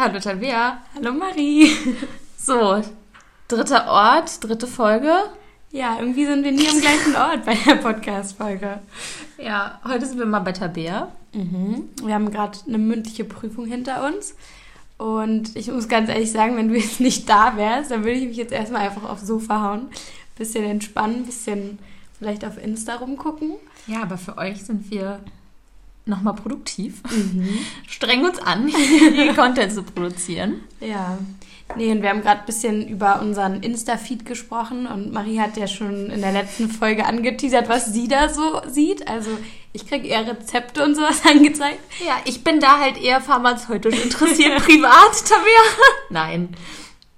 Hallo Tabea. Hallo Marie. So, dritter Ort, dritte Folge. Ja, irgendwie sind wir nie am gleichen Ort bei der Podcast-Folge. Ja, heute sind wir mal bei Tabea. Mhm. Wir haben gerade eine mündliche Prüfung hinter uns. Und ich muss ganz ehrlich sagen, wenn du jetzt nicht da wärst, dann würde ich mich jetzt erstmal einfach aufs Sofa hauen. Bisschen entspannen, bisschen vielleicht auf Insta rumgucken. Ja, aber für euch sind wir nochmal produktiv. Mhm. Streng uns an, die Content zu produzieren. Ja. Nee, und wir haben gerade ein bisschen über unseren Insta-Feed gesprochen und Marie hat ja schon in der letzten Folge angeteasert, was sie da so sieht. Also ich kriege eher Rezepte und sowas angezeigt. Ja, ich bin da halt eher pharmazeutisch interessiert, privat, Tabea. Nein.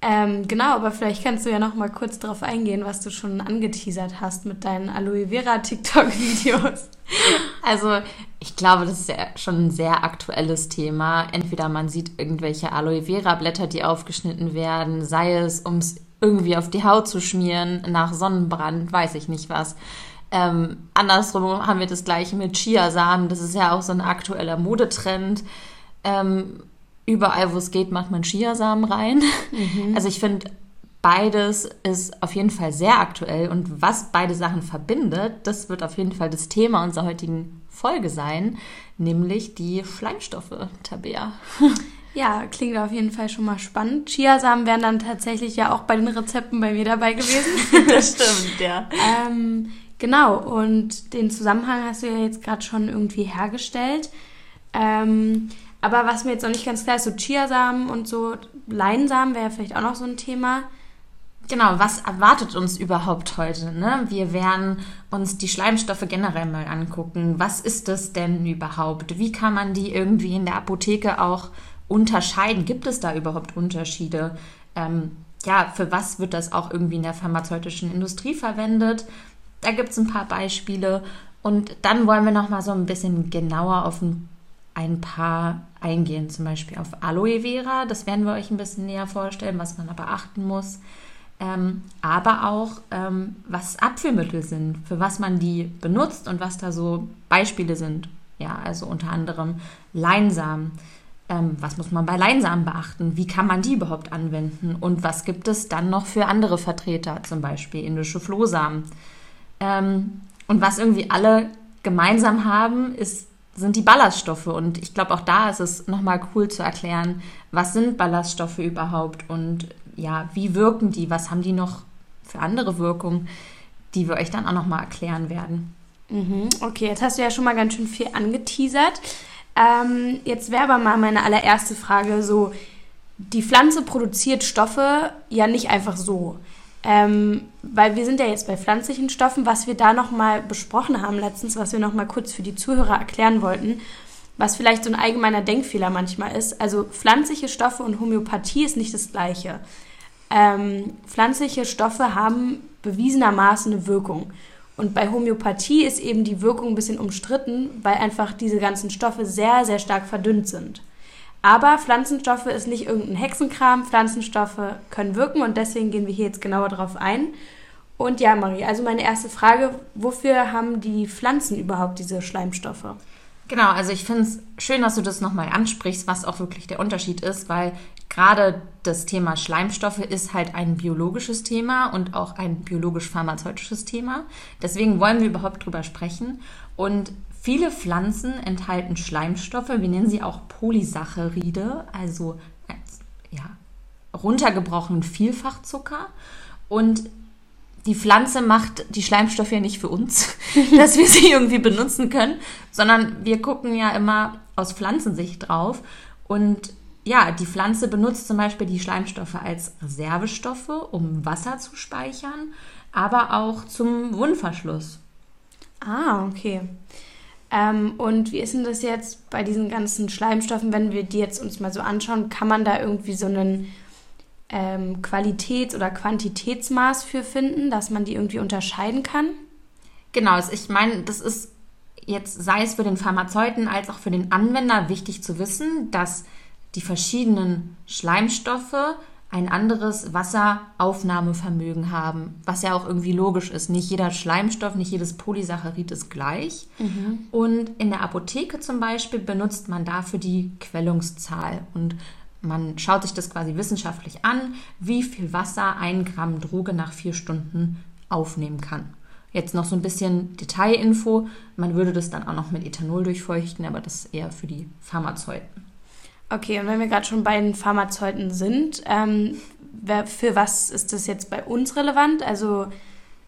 Ähm, genau, aber vielleicht kannst du ja noch mal kurz darauf eingehen, was du schon angeteasert hast mit deinen Aloe Vera TikTok-Videos. Also, ich glaube, das ist ja schon ein sehr aktuelles Thema. Entweder man sieht irgendwelche Aloe Vera Blätter, die aufgeschnitten werden, sei es, um es irgendwie auf die Haut zu schmieren, nach Sonnenbrand, weiß ich nicht was. Ähm, andersrum haben wir das gleiche mit Chiasamen. Das ist ja auch so ein aktueller Modetrend. Ähm, überall, wo es geht, macht man Chiasamen rein. Mhm. Also ich finde, beides ist auf jeden Fall sehr aktuell und was beide Sachen verbindet, das wird auf jeden Fall das Thema unserer heutigen Folge sein, nämlich die Schleimstoffe, Tabea. Ja, klingt auf jeden Fall schon mal spannend. Chiasamen wären dann tatsächlich ja auch bei den Rezepten bei mir dabei gewesen. das stimmt, ja. ähm, genau, und den Zusammenhang hast du ja jetzt gerade schon irgendwie hergestellt. Ähm, aber was mir jetzt noch nicht ganz klar ist, so Chiasamen und so Leinsamen wäre ja vielleicht auch noch so ein Thema. Genau, was erwartet uns überhaupt heute? Ne? Wir werden uns die Schleimstoffe generell mal angucken. Was ist das denn überhaupt? Wie kann man die irgendwie in der Apotheke auch unterscheiden? Gibt es da überhaupt Unterschiede? Ähm, ja, für was wird das auch irgendwie in der pharmazeutischen Industrie verwendet? Da gibt es ein paar Beispiele. Und dann wollen wir noch mal so ein bisschen genauer auf ein ein paar eingehen, zum Beispiel auf Aloe Vera. Das werden wir euch ein bisschen näher vorstellen, was man aber achten muss. Ähm, aber auch, ähm, was Abführmittel sind, für was man die benutzt und was da so Beispiele sind. Ja, also unter anderem Leinsamen. Ähm, was muss man bei Leinsamen beachten? Wie kann man die überhaupt anwenden? Und was gibt es dann noch für andere Vertreter, zum Beispiel indische Flohsamen? Ähm, und was irgendwie alle gemeinsam haben, ist sind die Ballaststoffe. Und ich glaube, auch da ist es nochmal cool zu erklären, was sind Ballaststoffe überhaupt und ja, wie wirken die, was haben die noch für andere Wirkungen, die wir euch dann auch nochmal erklären werden. Mhm, okay, jetzt hast du ja schon mal ganz schön viel angeteasert. Ähm, jetzt wäre aber mal meine allererste Frage so, die Pflanze produziert Stoffe ja nicht einfach so. Ähm, weil wir sind ja jetzt bei pflanzlichen Stoffen, was wir da nochmal besprochen haben letztens, was wir nochmal kurz für die Zuhörer erklären wollten, was vielleicht so ein allgemeiner Denkfehler manchmal ist. Also pflanzliche Stoffe und Homöopathie ist nicht das gleiche. Ähm, pflanzliche Stoffe haben bewiesenermaßen eine Wirkung. Und bei Homöopathie ist eben die Wirkung ein bisschen umstritten, weil einfach diese ganzen Stoffe sehr, sehr stark verdünnt sind. Aber Pflanzenstoffe ist nicht irgendein Hexenkram. Pflanzenstoffe können wirken und deswegen gehen wir hier jetzt genauer drauf ein. Und ja, Marie, also meine erste Frage, wofür haben die Pflanzen überhaupt diese Schleimstoffe? Genau, also ich finde es schön, dass du das nochmal ansprichst, was auch wirklich der Unterschied ist, weil gerade das Thema Schleimstoffe ist halt ein biologisches Thema und auch ein biologisch-pharmazeutisches Thema. Deswegen wollen wir überhaupt drüber sprechen. Und Viele Pflanzen enthalten Schleimstoffe, wir nennen sie auch Polysaccharide, also ja, runtergebrochenen Vielfachzucker. Und die Pflanze macht die Schleimstoffe ja nicht für uns, dass wir sie irgendwie benutzen können, sondern wir gucken ja immer aus Pflanzensicht drauf. Und ja, die Pflanze benutzt zum Beispiel die Schleimstoffe als Reservestoffe, um Wasser zu speichern, aber auch zum Wundverschluss. Ah, okay. Ähm, und wie ist denn das jetzt bei diesen ganzen Schleimstoffen, wenn wir die jetzt uns mal so anschauen, kann man da irgendwie so einen ähm, Qualitäts- oder Quantitätsmaß für finden, dass man die irgendwie unterscheiden kann? Genau, also ich meine, das ist jetzt, sei es für den Pharmazeuten als auch für den Anwender wichtig zu wissen, dass die verschiedenen Schleimstoffe ein anderes Wasseraufnahmevermögen haben, was ja auch irgendwie logisch ist. Nicht jeder Schleimstoff, nicht jedes Polysaccharid ist gleich. Mhm. Und in der Apotheke zum Beispiel benutzt man dafür die Quellungszahl. Und man schaut sich das quasi wissenschaftlich an, wie viel Wasser ein Gramm Droge nach vier Stunden aufnehmen kann. Jetzt noch so ein bisschen Detailinfo. Man würde das dann auch noch mit Ethanol durchfeuchten, aber das ist eher für die Pharmazeuten. Okay, und wenn wir gerade schon bei den Pharmazeuten sind, ähm, für was ist das jetzt bei uns relevant? Also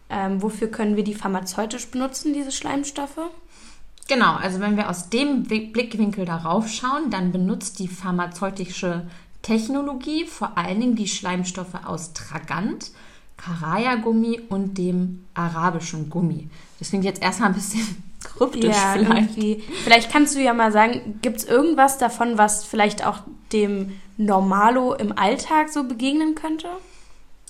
ähm, wofür können wir die pharmazeutisch benutzen, diese Schleimstoffe? Genau, also wenn wir aus dem Blickwinkel darauf schauen, dann benutzt die pharmazeutische Technologie vor allen Dingen die Schleimstoffe aus Tragant, Karaya-Gummi und dem arabischen Gummi. Das klingt jetzt erstmal ein bisschen kryptisch ja, vielleicht. Irgendwie. Vielleicht kannst du ja mal sagen, gibt es irgendwas davon, was vielleicht auch dem Normalo im Alltag so begegnen könnte?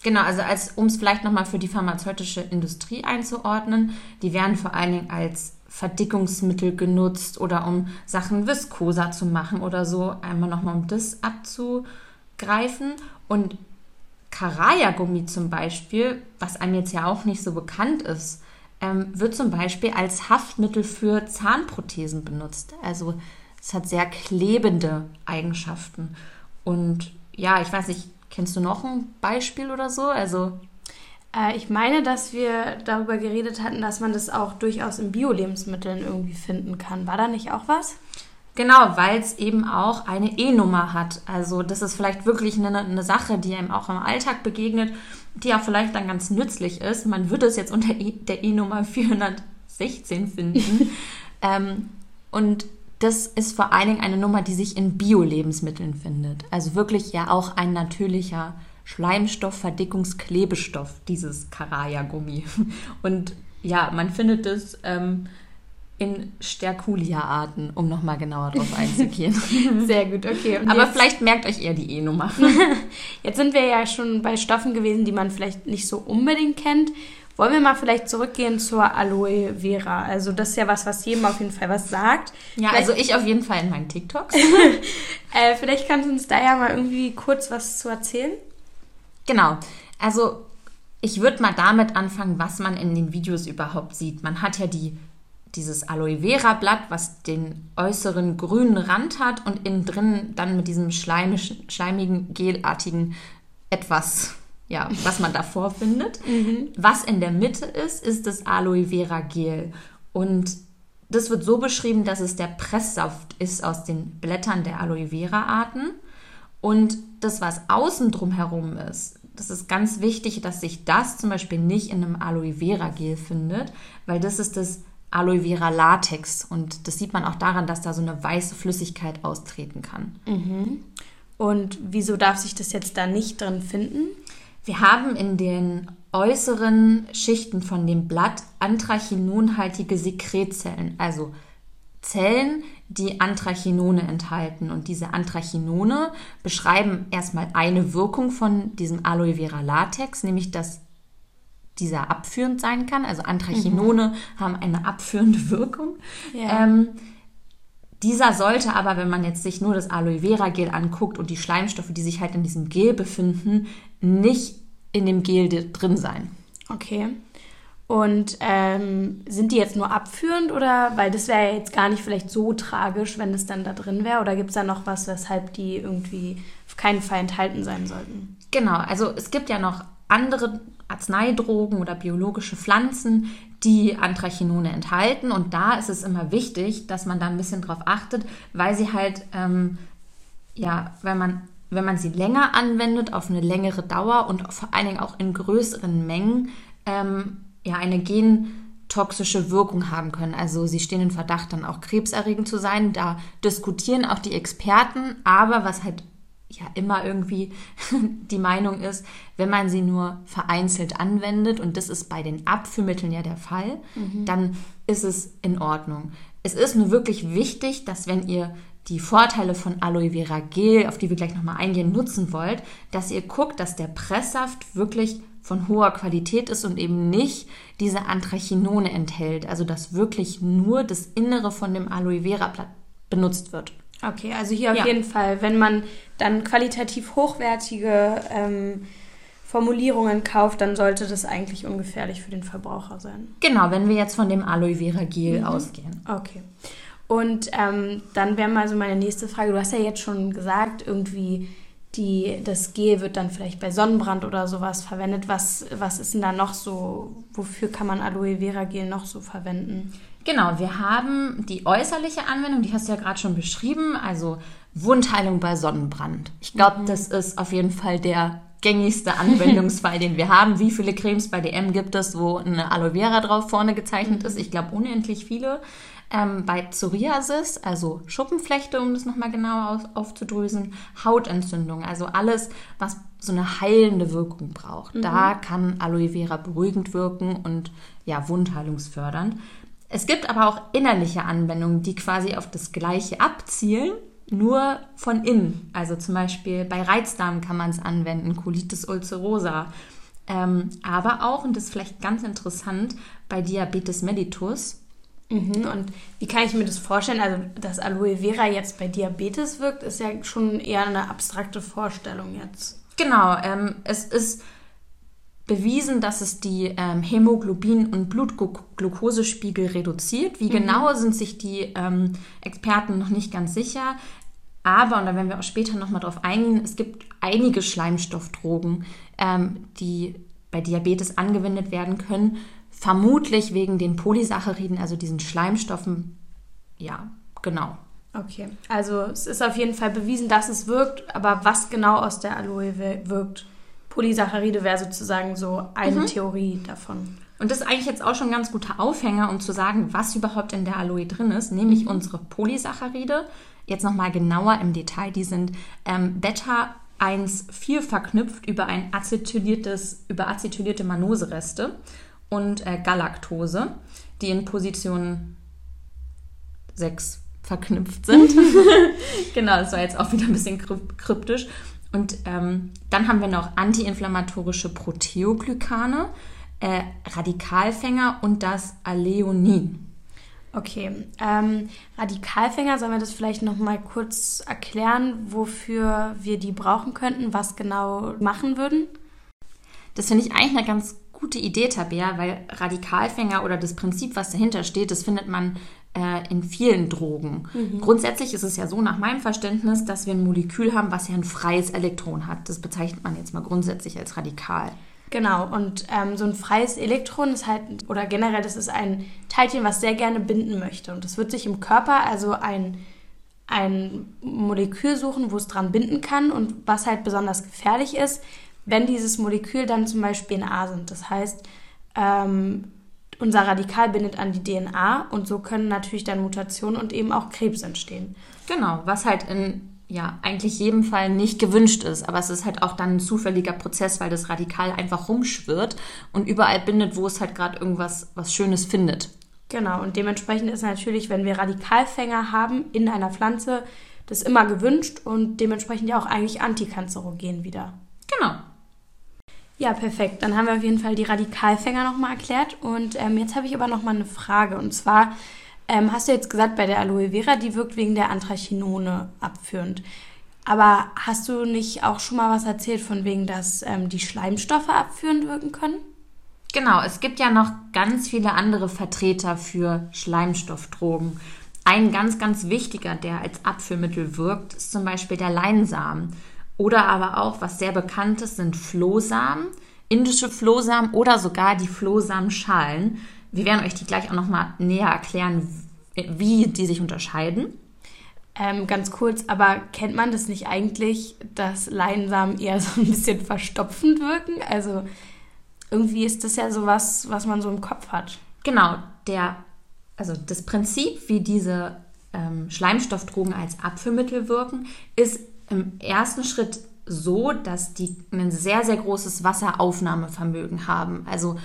Genau, also als um es vielleicht nochmal für die pharmazeutische Industrie einzuordnen, die werden vor allen Dingen als Verdickungsmittel genutzt oder um Sachen viskoser zu machen oder so, einmal nochmal um das abzugreifen. Und Karaya-Gummi zum Beispiel, was einem jetzt ja auch nicht so bekannt ist, ähm, wird zum Beispiel als Haftmittel für Zahnprothesen benutzt. Also es hat sehr klebende Eigenschaften. Und ja, ich weiß nicht, kennst du noch ein Beispiel oder so? Also äh, ich meine, dass wir darüber geredet hatten, dass man das auch durchaus in Bio-Lebensmitteln irgendwie finden kann. War da nicht auch was? Genau, weil es eben auch eine E-Nummer hat. Also das ist vielleicht wirklich eine, eine, Sache, die einem auch im Alltag begegnet, die auch vielleicht dann ganz nützlich ist. Man würde es jetzt unter e der E-Nummer 416 finden. ähm, und das ist vor allen Dingen eine Nummer, die sich in Bio-Lebensmitteln findet. Also wirklich ja auch ein natürlicher Schleimstoff, Verdickungsklebstoff, dieses Karaya-Gummi. Und ja, man findet es ähm, in Sterculia-Arten, um nochmal genauer drauf einzugehen. Sehr gut, okay. Und Aber vielleicht merkt euch eher die E-Nummer. jetzt sind wir ja schon bei Stoffen gewesen, die man vielleicht nicht so unbedingt kennt. Wollen wir mal vielleicht zurückgehen zur Aloe Vera? Also das ist ja was, was jedem auf jeden Fall was sagt. Ja, vielleicht, also ich auf jeden Fall in meinen TikToks. äh, vielleicht kannst du uns da ja mal irgendwie kurz was zu erzählen. Genau. Also ich würde mal damit anfangen, was man in den Videos überhaupt sieht. Man hat ja die dieses Aloe Vera Blatt, was den äußeren grünen Rand hat und innen drin dann mit diesem schleimigen, gelartigen etwas, ja, was man davor findet. Mhm. Was in der Mitte ist, ist das Aloe Vera Gel. Und das wird so beschrieben, dass es der Presssaft ist aus den Blättern der Aloe Vera Arten. Und das, was außen drum herum ist, das ist ganz wichtig, dass sich das zum Beispiel nicht in einem Aloe Vera Gel findet, weil das ist das Aloe Vera Latex. Und das sieht man auch daran, dass da so eine weiße Flüssigkeit austreten kann. Mhm. Und wieso darf sich das jetzt da nicht drin finden? Wir haben in den äußeren Schichten von dem Blatt anthracinonhaltige Sekretzellen, also Zellen, die Anthracinone enthalten. Und diese Anthracinone beschreiben erstmal eine Wirkung von diesem Aloe Vera Latex, nämlich dass dieser abführend sein kann. Also Anthracinone mhm. haben eine abführende Wirkung. Ja. Ähm, dieser sollte aber, wenn man jetzt sich nur das Aloe Vera Gel anguckt und die Schleimstoffe, die sich halt in diesem Gel befinden, nicht in dem Gel drin sein. Okay. Und ähm, sind die jetzt nur abführend oder, weil das wäre ja jetzt gar nicht vielleicht so tragisch, wenn es dann da drin wäre, oder gibt es da noch was, weshalb die irgendwie auf keinen Fall enthalten sein sollten? Genau, also es gibt ja noch andere Arzneidrogen oder biologische Pflanzen, die Anthrachinone enthalten. Und da ist es immer wichtig, dass man da ein bisschen drauf achtet, weil sie halt, ähm, ja, wenn man, wenn man sie länger anwendet, auf eine längere Dauer und vor allen Dingen auch in größeren Mengen, ähm, ja, eine gentoxische Wirkung haben können. Also sie stehen in Verdacht, dann auch krebserregend zu sein. Da diskutieren auch die Experten, aber was halt ja immer irgendwie die Meinung ist, wenn man sie nur vereinzelt anwendet, und das ist bei den Abführmitteln ja der Fall, mhm. dann ist es in Ordnung. Es ist nur wirklich wichtig, dass wenn ihr die Vorteile von Aloe Vera Gel, auf die wir gleich nochmal eingehen, nutzen wollt, dass ihr guckt, dass der Presssaft wirklich von hoher Qualität ist und eben nicht diese Anthrachinone enthält. Also dass wirklich nur das Innere von dem Aloe Vera Blatt benutzt wird. Okay, also hier auf ja. jeden Fall, wenn man dann qualitativ hochwertige ähm, Formulierungen kauft, dann sollte das eigentlich ungefährlich für den Verbraucher sein. Genau, wenn wir jetzt von dem Aloe Vera Gel mhm. ausgehen. Okay. Und ähm, dann wäre mal so meine nächste Frage. Du hast ja jetzt schon gesagt, irgendwie die, das Gel wird dann vielleicht bei Sonnenbrand oder sowas verwendet. Was, was ist denn da noch so, wofür kann man Aloe Vera Gel noch so verwenden? Genau, wir haben die äußerliche Anwendung, die hast du ja gerade schon beschrieben, also Wundheilung bei Sonnenbrand. Ich glaube, mhm. das ist auf jeden Fall der gängigste Anwendungsfall, den wir haben. Wie viele Cremes bei DM gibt es, wo eine Aloe Vera drauf vorne gezeichnet mhm. ist? Ich glaube, unendlich viele. Ähm, bei Psoriasis, also Schuppenflechte, um das nochmal genauer auf, aufzudrösen, Hautentzündung, also alles, was so eine heilende Wirkung braucht. Mhm. Da kann Aloe Vera beruhigend wirken und ja, wundheilungsfördernd. Es gibt aber auch innerliche Anwendungen, die quasi auf das Gleiche abzielen, nur von innen. Also zum Beispiel bei Reizdarm kann man es anwenden, Colitis ulcerosa. Ähm, aber auch, und das ist vielleicht ganz interessant, bei Diabetes mellitus, Mhm. Und wie kann ich mir das vorstellen? Also, dass Aloe Vera jetzt bei Diabetes wirkt, ist ja schon eher eine abstrakte Vorstellung jetzt. Genau, ähm, es ist bewiesen, dass es die ähm, Hämoglobin- und Blutglukosespiegel reduziert. Wie mhm. genau sind sich die ähm, Experten noch nicht ganz sicher. Aber, und da werden wir auch später nochmal drauf eingehen, es gibt einige Schleimstoffdrogen, ähm, die bei Diabetes angewendet werden können, Vermutlich wegen den Polysacchariden, also diesen Schleimstoffen. Ja, genau. Okay, also es ist auf jeden Fall bewiesen, dass es wirkt, aber was genau aus der Aloe wirkt? Polysaccharide wäre sozusagen so eine mhm. Theorie davon. Und das ist eigentlich jetzt auch schon ein ganz guter Aufhänger, um zu sagen, was überhaupt in der Aloe drin ist, nämlich mhm. unsere Polysaccharide. Jetzt nochmal genauer im Detail, die sind ähm, Beta 1,4 verknüpft über ein acetyliertes, über acetylierte Manosereste und äh, Galaktose, die in Position 6 verknüpft sind. genau, das war jetzt auch wieder ein bisschen kryptisch. Und ähm, dann haben wir noch antiinflammatorische Proteoglykane, äh, Radikalfänger und das Aleonin. Okay, ähm, Radikalfänger, sollen wir das vielleicht noch mal kurz erklären, wofür wir die brauchen könnten, was genau machen würden? Das finde ich eigentlich eine ganz gute Idee, Tabea, weil Radikalfänger oder das Prinzip, was dahinter steht, das findet man äh, in vielen Drogen. Mhm. Grundsätzlich ist es ja so nach meinem Verständnis, dass wir ein Molekül haben, was ja ein freies Elektron hat. Das bezeichnet man jetzt mal grundsätzlich als radikal. Genau, und ähm, so ein freies Elektron ist halt, oder generell, das ist ein Teilchen, was sehr gerne binden möchte. Und das wird sich im Körper also ein, ein Molekül suchen, wo es dran binden kann. Und was halt besonders gefährlich ist, wenn dieses Molekül dann zum Beispiel in A sind. Das heißt, ähm, unser Radikal bindet an die DNA und so können natürlich dann Mutationen und eben auch Krebs entstehen. Genau, was halt in ja, eigentlich jedem Fall nicht gewünscht ist. Aber es ist halt auch dann ein zufälliger Prozess, weil das Radikal einfach rumschwirrt und überall bindet, wo es halt gerade irgendwas was Schönes findet. Genau, und dementsprechend ist natürlich, wenn wir Radikalfänger haben in einer Pflanze, das immer gewünscht und dementsprechend ja auch eigentlich antikanzerogen wieder. Genau. Ja, perfekt. Dann haben wir auf jeden Fall die Radikalfänger nochmal erklärt. Und ähm, jetzt habe ich aber nochmal eine Frage. Und zwar ähm, hast du jetzt gesagt, bei der Aloe Vera, die wirkt wegen der Anthrachinone abführend. Aber hast du nicht auch schon mal was erzählt von wegen, dass ähm, die Schleimstoffe abführend wirken können? Genau, es gibt ja noch ganz viele andere Vertreter für Schleimstoffdrogen. Ein ganz, ganz wichtiger, der als Abführmittel wirkt, ist zum Beispiel der Leinsamen. Oder aber auch, was sehr bekannt ist, sind Flohsamen, indische Flohsamen oder sogar die Flohsamenschalen. Wir werden euch die gleich auch nochmal näher erklären, wie die sich unterscheiden. Ähm, ganz kurz, aber kennt man das nicht eigentlich, dass Leinsamen eher so ein bisschen verstopfend wirken? Also irgendwie ist das ja so was, was man so im Kopf hat. Genau, der, also das Prinzip, wie diese ähm, Schleimstoffdrogen als Abführmittel wirken, ist im ersten Schritt so, dass die ein sehr, sehr großes Wasseraufnahmevermögen haben. Also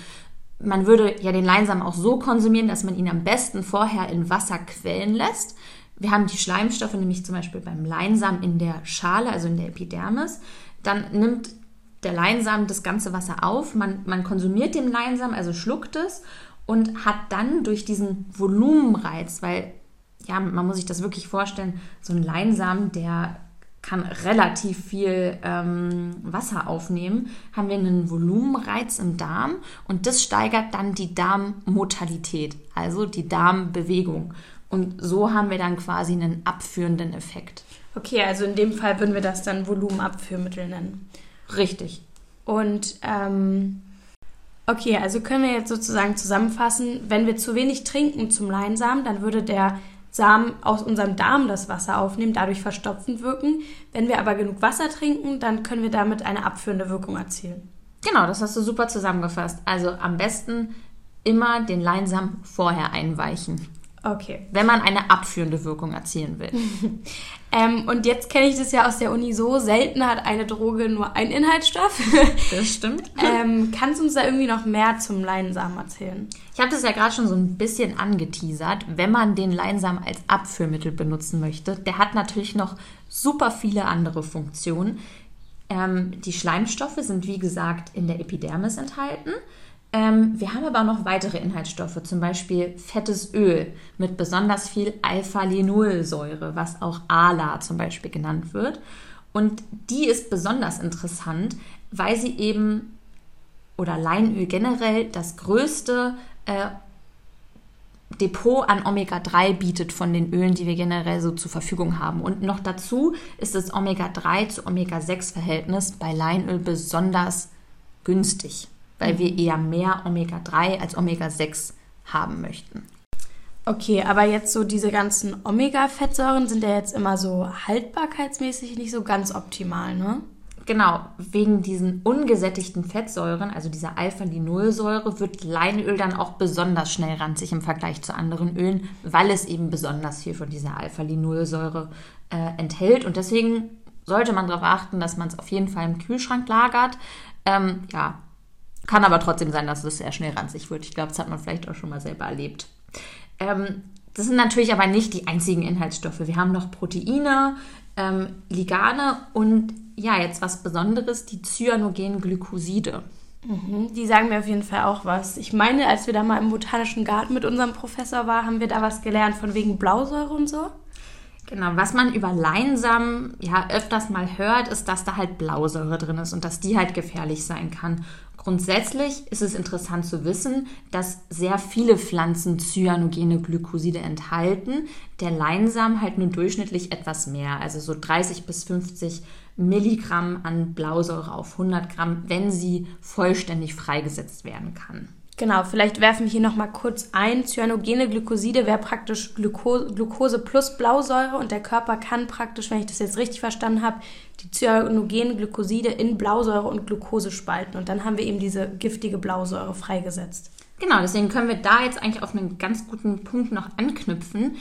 man würde ja den Leinsamen auch so konsumieren, dass man ihn am besten vorher in Wasser quellen lässt. Wir haben die Schleimstoffe nämlich zum Beispiel beim Leinsamen in der Schale, also in der Epidermis. Dann nimmt der Leinsamen das ganze Wasser auf, man, man konsumiert den Leinsamen, also schluckt es und hat dann durch diesen Volumenreiz, weil ja, man muss sich das wirklich vorstellen, so ein Leinsamen, der kann relativ viel ähm, Wasser aufnehmen, haben wir einen Volumenreiz im Darm und das steigert dann die Darmmotalität, also die Darmbewegung. Und so haben wir dann quasi einen abführenden Effekt. Okay, also in dem Fall würden wir das dann Volumenabführmittel nennen. Richtig. Und ähm, okay, also können wir jetzt sozusagen zusammenfassen, wenn wir zu wenig trinken zum Leinsamen, dann würde der Samen aus unserem Darm das Wasser aufnehmen, dadurch verstopfend wirken. Wenn wir aber genug Wasser trinken, dann können wir damit eine abführende Wirkung erzielen. Genau, das hast du super zusammengefasst. Also am besten immer den Leinsamen vorher einweichen. Okay. Wenn man eine abführende Wirkung erzielen will. ähm, und jetzt kenne ich das ja aus der Uni so, selten hat eine Droge nur einen Inhaltsstoff. Das stimmt. ähm, kannst du uns da irgendwie noch mehr zum Leinsamen erzählen? Ich habe das ja gerade schon so ein bisschen angeteasert. Wenn man den Leinsamen als Abführmittel benutzen möchte, der hat natürlich noch super viele andere Funktionen. Ähm, die Schleimstoffe sind, wie gesagt, in der Epidermis enthalten. Ähm, wir haben aber auch noch weitere Inhaltsstoffe, zum Beispiel fettes Öl mit besonders viel Alpha-Linolsäure, was auch ALA zum Beispiel genannt wird. Und die ist besonders interessant, weil sie eben, oder Leinöl generell, das größte äh, Depot an Omega-3 bietet von den Ölen, die wir generell so zur Verfügung haben. Und noch dazu ist das Omega-3 zu Omega-6-Verhältnis bei Leinöl besonders günstig weil wir eher mehr Omega-3 als Omega-6 haben möchten. Okay, aber jetzt so diese ganzen Omega-Fettsäuren sind ja jetzt immer so haltbarkeitsmäßig nicht so ganz optimal, ne? Genau, wegen diesen ungesättigten Fettsäuren, also dieser Alpha-Linolsäure, wird Leinöl dann auch besonders schnell ranzig im Vergleich zu anderen Ölen, weil es eben besonders viel von dieser Alpha-Linolsäure äh, enthält. Und deswegen sollte man darauf achten, dass man es auf jeden Fall im Kühlschrank lagert. Ähm, ja, kann aber trotzdem sein, dass es sehr schnell ranzig wird. Ich glaube, das hat man vielleicht auch schon mal selber erlebt. Ähm, das sind natürlich aber nicht die einzigen Inhaltsstoffe. Wir haben noch Proteine, ähm, Ligane und ja, jetzt was Besonderes, die cyanogenen Glykoside. Mhm, die sagen mir auf jeden Fall auch was. Ich meine, als wir da mal im Botanischen Garten mit unserem Professor waren, haben wir da was gelernt von wegen Blausäure und so. Genau, was man über Leinsamen ja öfters mal hört, ist, dass da halt Blausäure drin ist und dass die halt gefährlich sein kann. Grundsätzlich ist es interessant zu wissen, dass sehr viele Pflanzen cyanogene Glykoside enthalten. Der Leinsamen halt nur durchschnittlich etwas mehr, also so 30 bis 50 Milligramm an Blausäure auf 100 Gramm, wenn sie vollständig freigesetzt werden kann. Genau, vielleicht werfen wir hier nochmal kurz ein. Cyanogene Glykoside wäre praktisch Glucose, Glucose plus Blausäure und der Körper kann praktisch, wenn ich das jetzt richtig verstanden habe, die cyanogene Glykoside in Blausäure und Glucose spalten und dann haben wir eben diese giftige Blausäure freigesetzt. Genau, deswegen können wir da jetzt eigentlich auf einen ganz guten Punkt noch anknüpfen.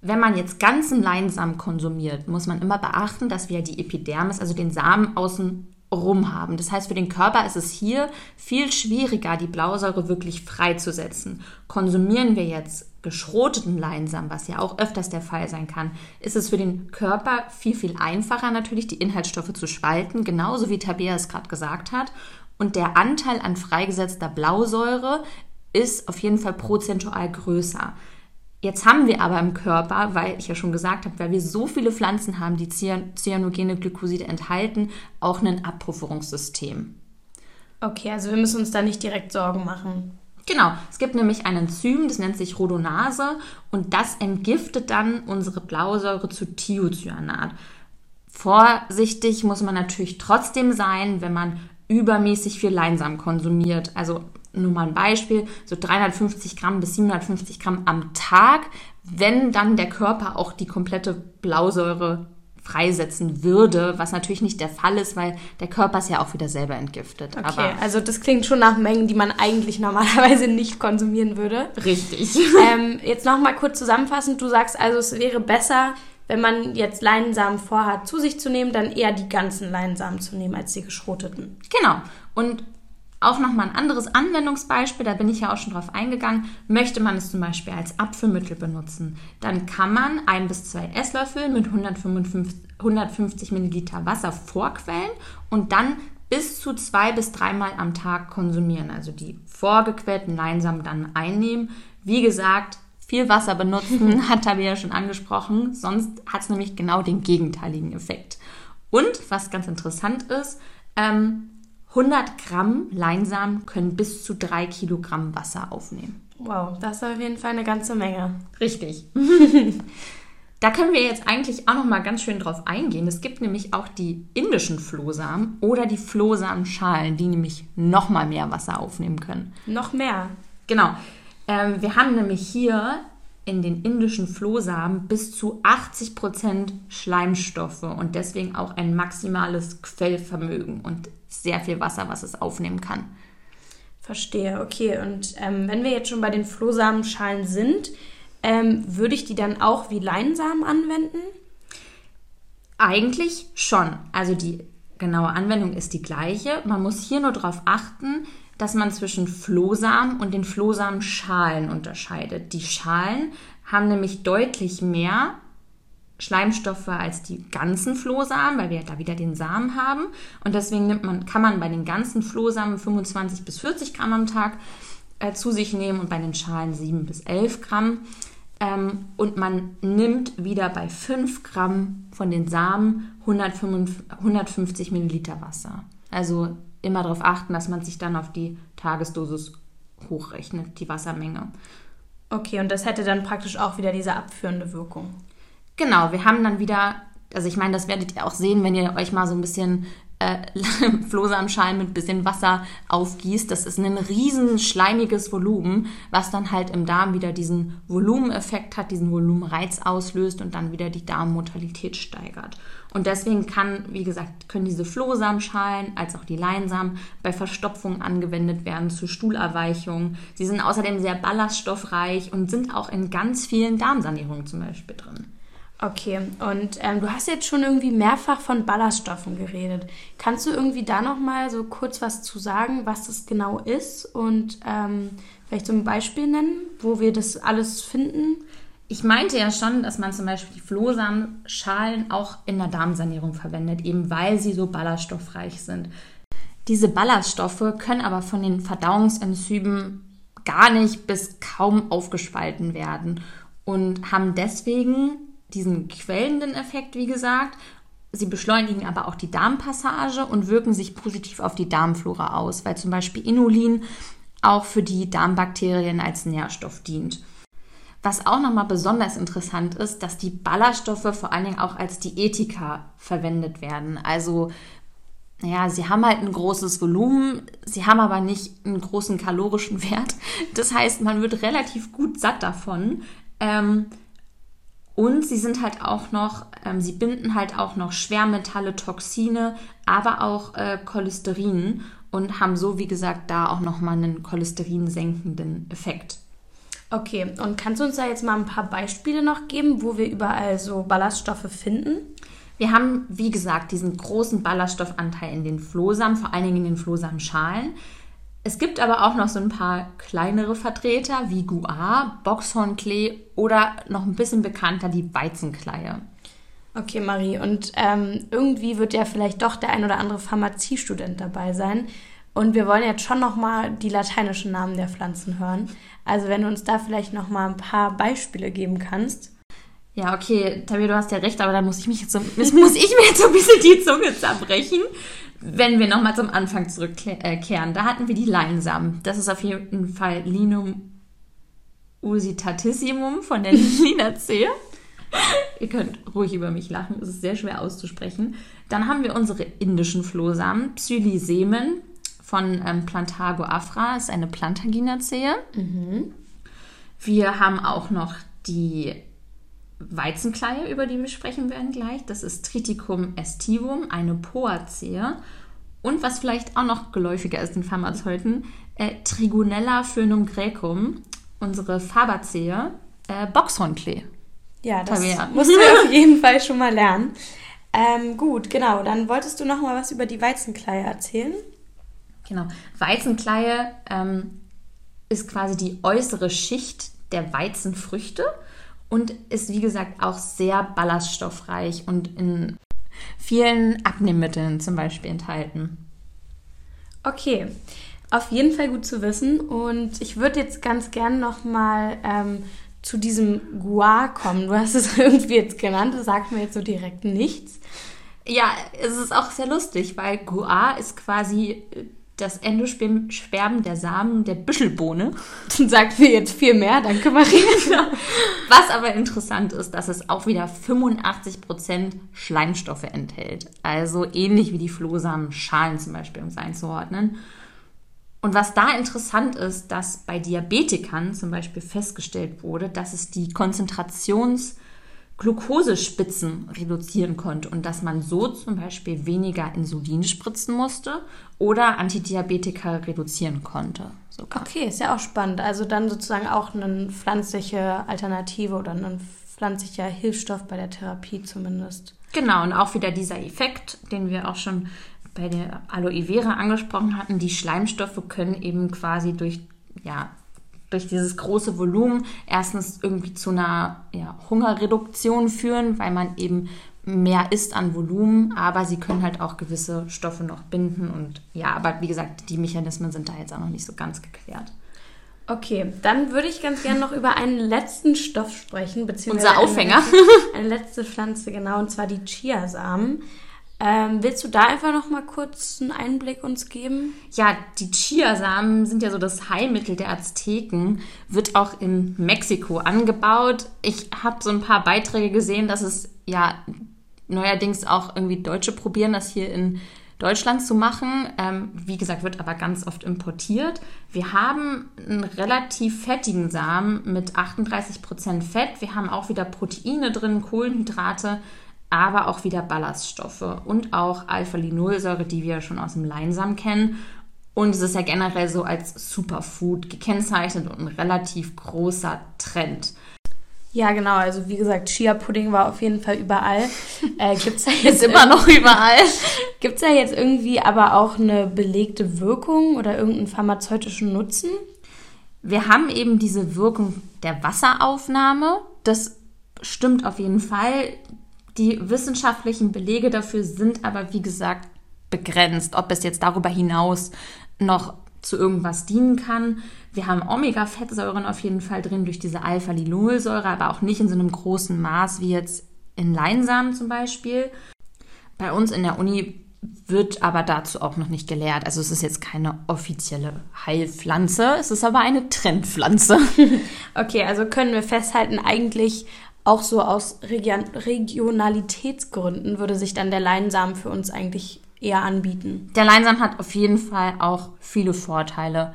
Wenn man jetzt ganzen Leinsamen konsumiert, muss man immer beachten, dass wir die Epidermis, also den Samen außen rum haben. Das heißt, für den Körper ist es hier viel schwieriger, die Blausäure wirklich freizusetzen. Konsumieren wir jetzt geschroteten Leinsamen, was ja auch öfters der Fall sein kann, ist es für den Körper viel, viel einfacher natürlich, die Inhaltsstoffe zu spalten, genauso wie Tabea es gerade gesagt hat. Und der Anteil an freigesetzter Blausäure ist auf jeden Fall prozentual größer. Jetzt haben wir aber im Körper, weil ich ja schon gesagt habe, weil wir so viele Pflanzen haben, die cyanogene Glykoside enthalten, auch ein Abpufferungssystem. Okay, also wir müssen uns da nicht direkt Sorgen machen. Genau, es gibt nämlich ein Enzym, das nennt sich Rhodonase und das entgiftet dann unsere Blausäure zu Thiocyanat. Vorsichtig muss man natürlich trotzdem sein, wenn man übermäßig viel Leinsamen konsumiert. Also nur mal ein Beispiel, so 350 Gramm bis 750 Gramm am Tag, wenn dann der Körper auch die komplette Blausäure freisetzen würde, was natürlich nicht der Fall ist, weil der Körper es ja auch wieder selber entgiftet. Okay, Aber also das klingt schon nach Mengen, die man eigentlich normalerweise nicht konsumieren würde. Richtig. Ähm, jetzt nochmal kurz zusammenfassend, du sagst also, es wäre besser, wenn man jetzt Leinsamen vorhat, zu sich zu nehmen, dann eher die ganzen Leinsamen zu nehmen als die geschroteten. Genau. Und auch nochmal ein anderes Anwendungsbeispiel, da bin ich ja auch schon drauf eingegangen. Möchte man es zum Beispiel als Abführmittel benutzen, dann kann man ein bis zwei Esslöffel mit 155, 150 Milliliter Wasser vorquellen und dann bis zu zwei bis dreimal am Tag konsumieren. Also die vorgequellten Leinsamen dann einnehmen. Wie gesagt, viel Wasser benutzen, hat Tabea schon angesprochen, sonst hat es nämlich genau den gegenteiligen Effekt. Und was ganz interessant ist, ähm, 100 Gramm Leinsamen können bis zu 3 Kilogramm Wasser aufnehmen. Wow, das ist auf jeden Fall eine ganze Menge. Richtig. da können wir jetzt eigentlich auch noch mal ganz schön drauf eingehen. Es gibt nämlich auch die indischen Flohsamen oder die Flohsamenschalen, die nämlich noch mal mehr Wasser aufnehmen können. Noch mehr? Genau. Ähm, wir haben nämlich hier in den indischen Flohsamen bis zu 80 Prozent Schleimstoffe und deswegen auch ein maximales Quellvermögen und sehr viel Wasser, was es aufnehmen kann. Verstehe, okay. Und ähm, wenn wir jetzt schon bei den Flohsamenschalen sind, ähm, würde ich die dann auch wie Leinsamen anwenden? Eigentlich schon. Also die genaue Anwendung ist die gleiche. Man muss hier nur darauf achten, dass man zwischen Flohsamen und den Flohsamenschalen unterscheidet. Die Schalen haben nämlich deutlich mehr Schleimstoffe als die ganzen Flohsamen, weil wir da wieder den Samen haben. Und deswegen nimmt man, kann man bei den ganzen Flohsamen 25 bis 40 Gramm am Tag äh, zu sich nehmen und bei den Schalen 7 bis 11 Gramm. Ähm, und man nimmt wieder bei 5 Gramm von den Samen 155, 150 Milliliter Wasser. Also immer darauf achten, dass man sich dann auf die Tagesdosis hochrechnet, die Wassermenge. Okay, und das hätte dann praktisch auch wieder diese abführende Wirkung. Genau, wir haben dann wieder, also ich meine, das werdet ihr auch sehen, wenn ihr euch mal so ein bisschen äh, Flohsamenschalen mit bisschen Wasser aufgießt. Das ist ein riesen schleimiges Volumen, was dann halt im Darm wieder diesen Volumeneffekt hat, diesen Volumenreiz auslöst und dann wieder die Darmmortalität steigert. Und deswegen kann, wie gesagt, können diese Flohsamenschalen als auch die Leinsamen bei Verstopfung angewendet werden zur Stuhlerweichung. Sie sind außerdem sehr ballaststoffreich und sind auch in ganz vielen Darmsanierungen zum Beispiel drin. Okay, und ähm, du hast jetzt schon irgendwie mehrfach von Ballaststoffen geredet. Kannst du irgendwie da noch mal so kurz was zu sagen, was das genau ist und ähm, vielleicht so ein Beispiel nennen, wo wir das alles finden? Ich meinte ja schon, dass man zum Beispiel die Flohsamenschalen auch in der Darmsanierung verwendet, eben weil sie so ballaststoffreich sind. Diese Ballaststoffe können aber von den Verdauungsenzymen gar nicht bis kaum aufgespalten werden und haben deswegen diesen quellenden Effekt, wie gesagt. Sie beschleunigen aber auch die Darmpassage und wirken sich positiv auf die Darmflora aus, weil zum Beispiel Inulin auch für die Darmbakterien als Nährstoff dient. Was auch nochmal besonders interessant ist, dass die Ballaststoffe vor allen Dingen auch als Diätika verwendet werden. Also, naja, sie haben halt ein großes Volumen, sie haben aber nicht einen großen kalorischen Wert. Das heißt, man wird relativ gut satt davon. Ähm, und sie sind halt auch noch, ähm, sie binden halt auch noch Schwermetalle, Toxine, aber auch äh, Cholesterin und haben so, wie gesagt, da auch nochmal einen cholesterinsenkenden Effekt. Okay, und kannst du uns da jetzt mal ein paar Beispiele noch geben, wo wir überall so Ballaststoffe finden? Wir haben, wie gesagt, diesen großen Ballaststoffanteil in den Flohsamen, vor allen Dingen in den Flohsamenschalen. Es gibt aber auch noch so ein paar kleinere Vertreter wie Guar, Boxhornklee oder noch ein bisschen bekannter die Weizenkleie. Okay, Marie, und ähm, irgendwie wird ja vielleicht doch der ein oder andere Pharmaziestudent dabei sein. Und wir wollen jetzt schon nochmal die lateinischen Namen der Pflanzen hören. Also wenn du uns da vielleicht nochmal ein paar Beispiele geben kannst. Ja, okay, Tabea, du hast ja recht, aber da muss ich mich jetzt so, muss ich mir jetzt so ein bisschen die Zunge zerbrechen. Wenn wir nochmal zum Anfang zurückkehren, da hatten wir die Leinsamen. Das ist auf jeden Fall Linum usitatissimum von der Linacea. Ihr könnt ruhig über mich lachen, es ist sehr schwer auszusprechen. Dann haben wir unsere indischen Flohsamen, Psyllisemen von ähm, Plantago afra, ist eine Plantaginacea. Mhm. Wir haben auch noch die Weizenkleie, über die wir sprechen werden gleich. Das ist Triticum estivum, eine Poacea. Und was vielleicht auch noch geläufiger ist den Pharmazeuten, äh, Trigonella phönum graecum, unsere Fabacea, äh, Boxhornklee. Ja, das Tabea. musst du auf jeden Fall schon mal lernen. Ähm, gut, genau. Dann wolltest du noch mal was über die Weizenkleie erzählen? Genau. Weizenkleie ähm, ist quasi die äußere Schicht der Weizenfrüchte und ist wie gesagt auch sehr ballaststoffreich und in vielen Abnehmmitteln zum Beispiel enthalten. Okay, auf jeden Fall gut zu wissen und ich würde jetzt ganz gern noch mal ähm, zu diesem Guar kommen. Du hast es irgendwie jetzt genannt, das sagt mir jetzt so direkt nichts. Ja, es ist auch sehr lustig, weil Guar ist quasi das Endosperm der Samen der Büschelbohne. Sagt mir jetzt viel mehr, danke Maria. Was aber interessant ist, dass es auch wieder 85% Schleimstoffe enthält. Also ähnlich wie die Flohsamen Schalen zum Beispiel, um es einzuordnen. Und was da interessant ist, dass bei Diabetikern zum Beispiel festgestellt wurde, dass es die Konzentrations- Glukosespitzen reduzieren konnte und dass man so zum Beispiel weniger Insulin spritzen musste oder Antidiabetika reduzieren konnte. Sogar. Okay, ist ja auch spannend. Also dann sozusagen auch eine pflanzliche Alternative oder ein pflanzlicher Hilfsstoff bei der Therapie zumindest. Genau, und auch wieder dieser Effekt, den wir auch schon bei der Aloe Vera angesprochen hatten. Die Schleimstoffe können eben quasi durch ja, durch dieses große Volumen erstens irgendwie zu einer ja, Hungerreduktion führen, weil man eben mehr isst an Volumen, aber sie können halt auch gewisse Stoffe noch binden und ja, aber wie gesagt, die Mechanismen sind da jetzt auch noch nicht so ganz geklärt. Okay, dann würde ich ganz gerne noch über einen letzten Stoff sprechen, beziehungsweise unser Aufhänger. Eine, eine letzte Pflanze, genau, und zwar die Chiasamen. Ähm, willst du da einfach noch mal kurz einen Einblick uns geben? Ja, die Chiasamen sind ja so das Heilmittel der Azteken, wird auch in Mexiko angebaut. Ich habe so ein paar Beiträge gesehen, dass es ja neuerdings auch irgendwie Deutsche probieren, das hier in Deutschland zu machen. Ähm, wie gesagt, wird aber ganz oft importiert. Wir haben einen relativ fettigen Samen mit 38% Fett. Wir haben auch wieder Proteine drin, Kohlenhydrate aber auch wieder Ballaststoffe und auch Alpha-Linolsäure, die wir schon aus dem Leinsamen kennen. Und es ist ja generell so als Superfood gekennzeichnet und ein relativ großer Trend. Ja, genau. Also wie gesagt, Chia-Pudding war auf jeden Fall überall. Äh, gibt's da jetzt immer noch überall? Gibt es da jetzt irgendwie aber auch eine belegte Wirkung oder irgendeinen pharmazeutischen Nutzen? Wir haben eben diese Wirkung der Wasseraufnahme. Das stimmt auf jeden Fall. Die wissenschaftlichen Belege dafür sind aber, wie gesagt, begrenzt, ob es jetzt darüber hinaus noch zu irgendwas dienen kann. Wir haben Omega-Fettsäuren auf jeden Fall drin durch diese Alpha-Linolsäure, aber auch nicht in so einem großen Maß wie jetzt in Leinsamen zum Beispiel. Bei uns in der Uni wird aber dazu auch noch nicht gelehrt. Also es ist jetzt keine offizielle Heilpflanze, es ist aber eine Trendpflanze. okay, also können wir festhalten, eigentlich auch so aus Region Regionalitätsgründen würde sich dann der Leinsamen für uns eigentlich eher anbieten. Der Leinsamen hat auf jeden Fall auch viele Vorteile.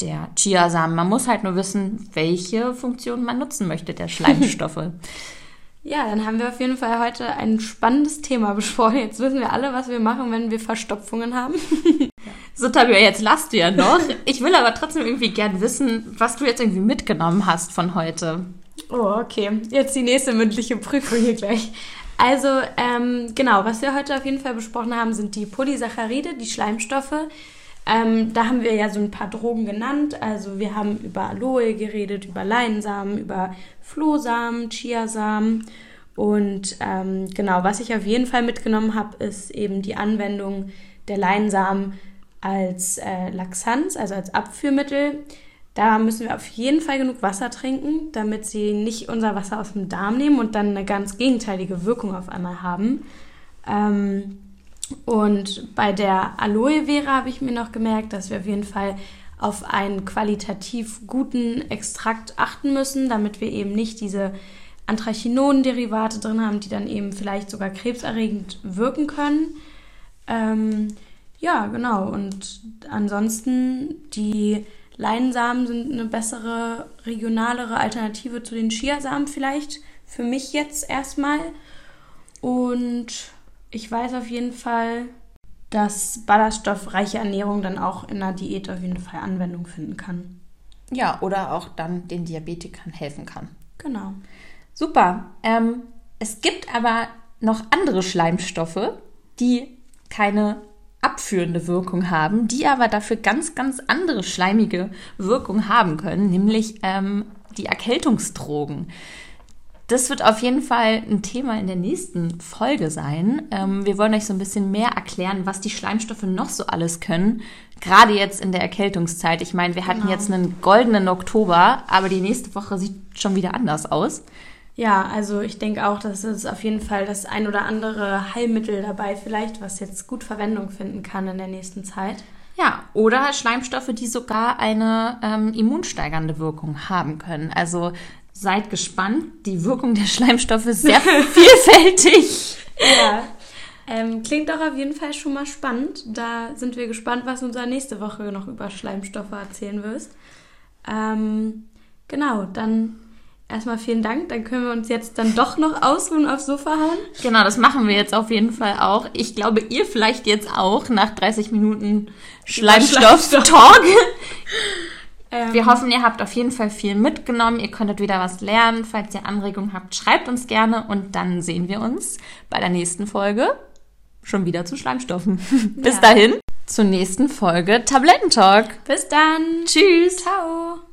Der Chiasamen, man muss halt nur wissen, welche Funktion man nutzen möchte, der Schleimstoffe. ja, dann haben wir auf jeden Fall heute ein spannendes Thema besprochen. Jetzt wissen wir alle, was wir machen, wenn wir Verstopfungen haben. so, Tabia, jetzt lasst du ja noch. Ich will aber trotzdem irgendwie gern wissen, was du jetzt irgendwie mitgenommen hast von heute. Oh, okay. Jetzt die nächste mündliche Prüfung hier gleich. Also, ähm, genau, was wir heute auf jeden Fall besprochen haben, sind die Polysaccharide, die Schleimstoffe. Ähm, da haben wir ja so ein paar Drogen genannt. Also wir haben über Aloe geredet, über Leinsamen, über Flohsamen, Chiasamen. Und ähm, genau, was ich auf jeden Fall mitgenommen habe, ist eben die Anwendung der Leinsamen als äh, Laxanz, also als Abführmittel. Da müssen wir auf jeden Fall genug Wasser trinken, damit sie nicht unser Wasser aus dem Darm nehmen und dann eine ganz gegenteilige Wirkung auf einmal haben. Ähm, und bei der Aloe Vera habe ich mir noch gemerkt, dass wir auf jeden Fall auf einen qualitativ guten Extrakt achten müssen, damit wir eben nicht diese Anthrachinonderivate drin haben, die dann eben vielleicht sogar krebserregend wirken können. Ähm, ja, genau. Und ansonsten die Leinsamen sind eine bessere, regionalere Alternative zu den Chiasamen vielleicht. Für mich jetzt erstmal. Und ich weiß auf jeden Fall, dass ballaststoffreiche Ernährung dann auch in einer Diät auf jeden Fall Anwendung finden kann. Ja, oder auch dann den Diabetikern helfen kann. Genau. Super. Ähm, es gibt aber noch andere Schleimstoffe, die keine abführende Wirkung haben, die aber dafür ganz, ganz andere schleimige Wirkung haben können, nämlich ähm, die Erkältungsdrogen. Das wird auf jeden Fall ein Thema in der nächsten Folge sein. Ähm, wir wollen euch so ein bisschen mehr erklären, was die Schleimstoffe noch so alles können. Gerade jetzt in der Erkältungszeit. Ich meine, wir hatten genau. jetzt einen goldenen Oktober, aber die nächste Woche sieht schon wieder anders aus. Ja, also ich denke auch, dass es auf jeden Fall das ein oder andere Heilmittel dabei vielleicht, was jetzt gut Verwendung finden kann in der nächsten Zeit. Ja, oder Schleimstoffe, die sogar eine ähm, immunsteigernde Wirkung haben können. Also seid gespannt. Die Wirkung der Schleimstoffe ist sehr vielfältig. Ja. Ähm, klingt doch auf jeden Fall schon mal spannend. Da sind wir gespannt, was du uns nächste Woche noch über Schleimstoffe erzählen wirst. Ähm, genau, dann erstmal vielen Dank. Dann können wir uns jetzt dann doch noch ausruhen aufs Sofa hauen. Genau, das machen wir jetzt auf jeden Fall auch. Ich glaube, ihr vielleicht jetzt auch nach 30 Minuten Schleimstoff-Talk. Ähm, wir hoffen, ihr habt auf jeden Fall viel mitgenommen. Ihr könntet wieder was lernen. Falls ihr Anregungen habt, schreibt uns gerne und dann sehen wir uns bei der nächsten Folge schon wieder zu Schleimstoffen. Bis ja. dahin zur nächsten Folge Tablettentalk. Bis dann. Tschüss. Ciao.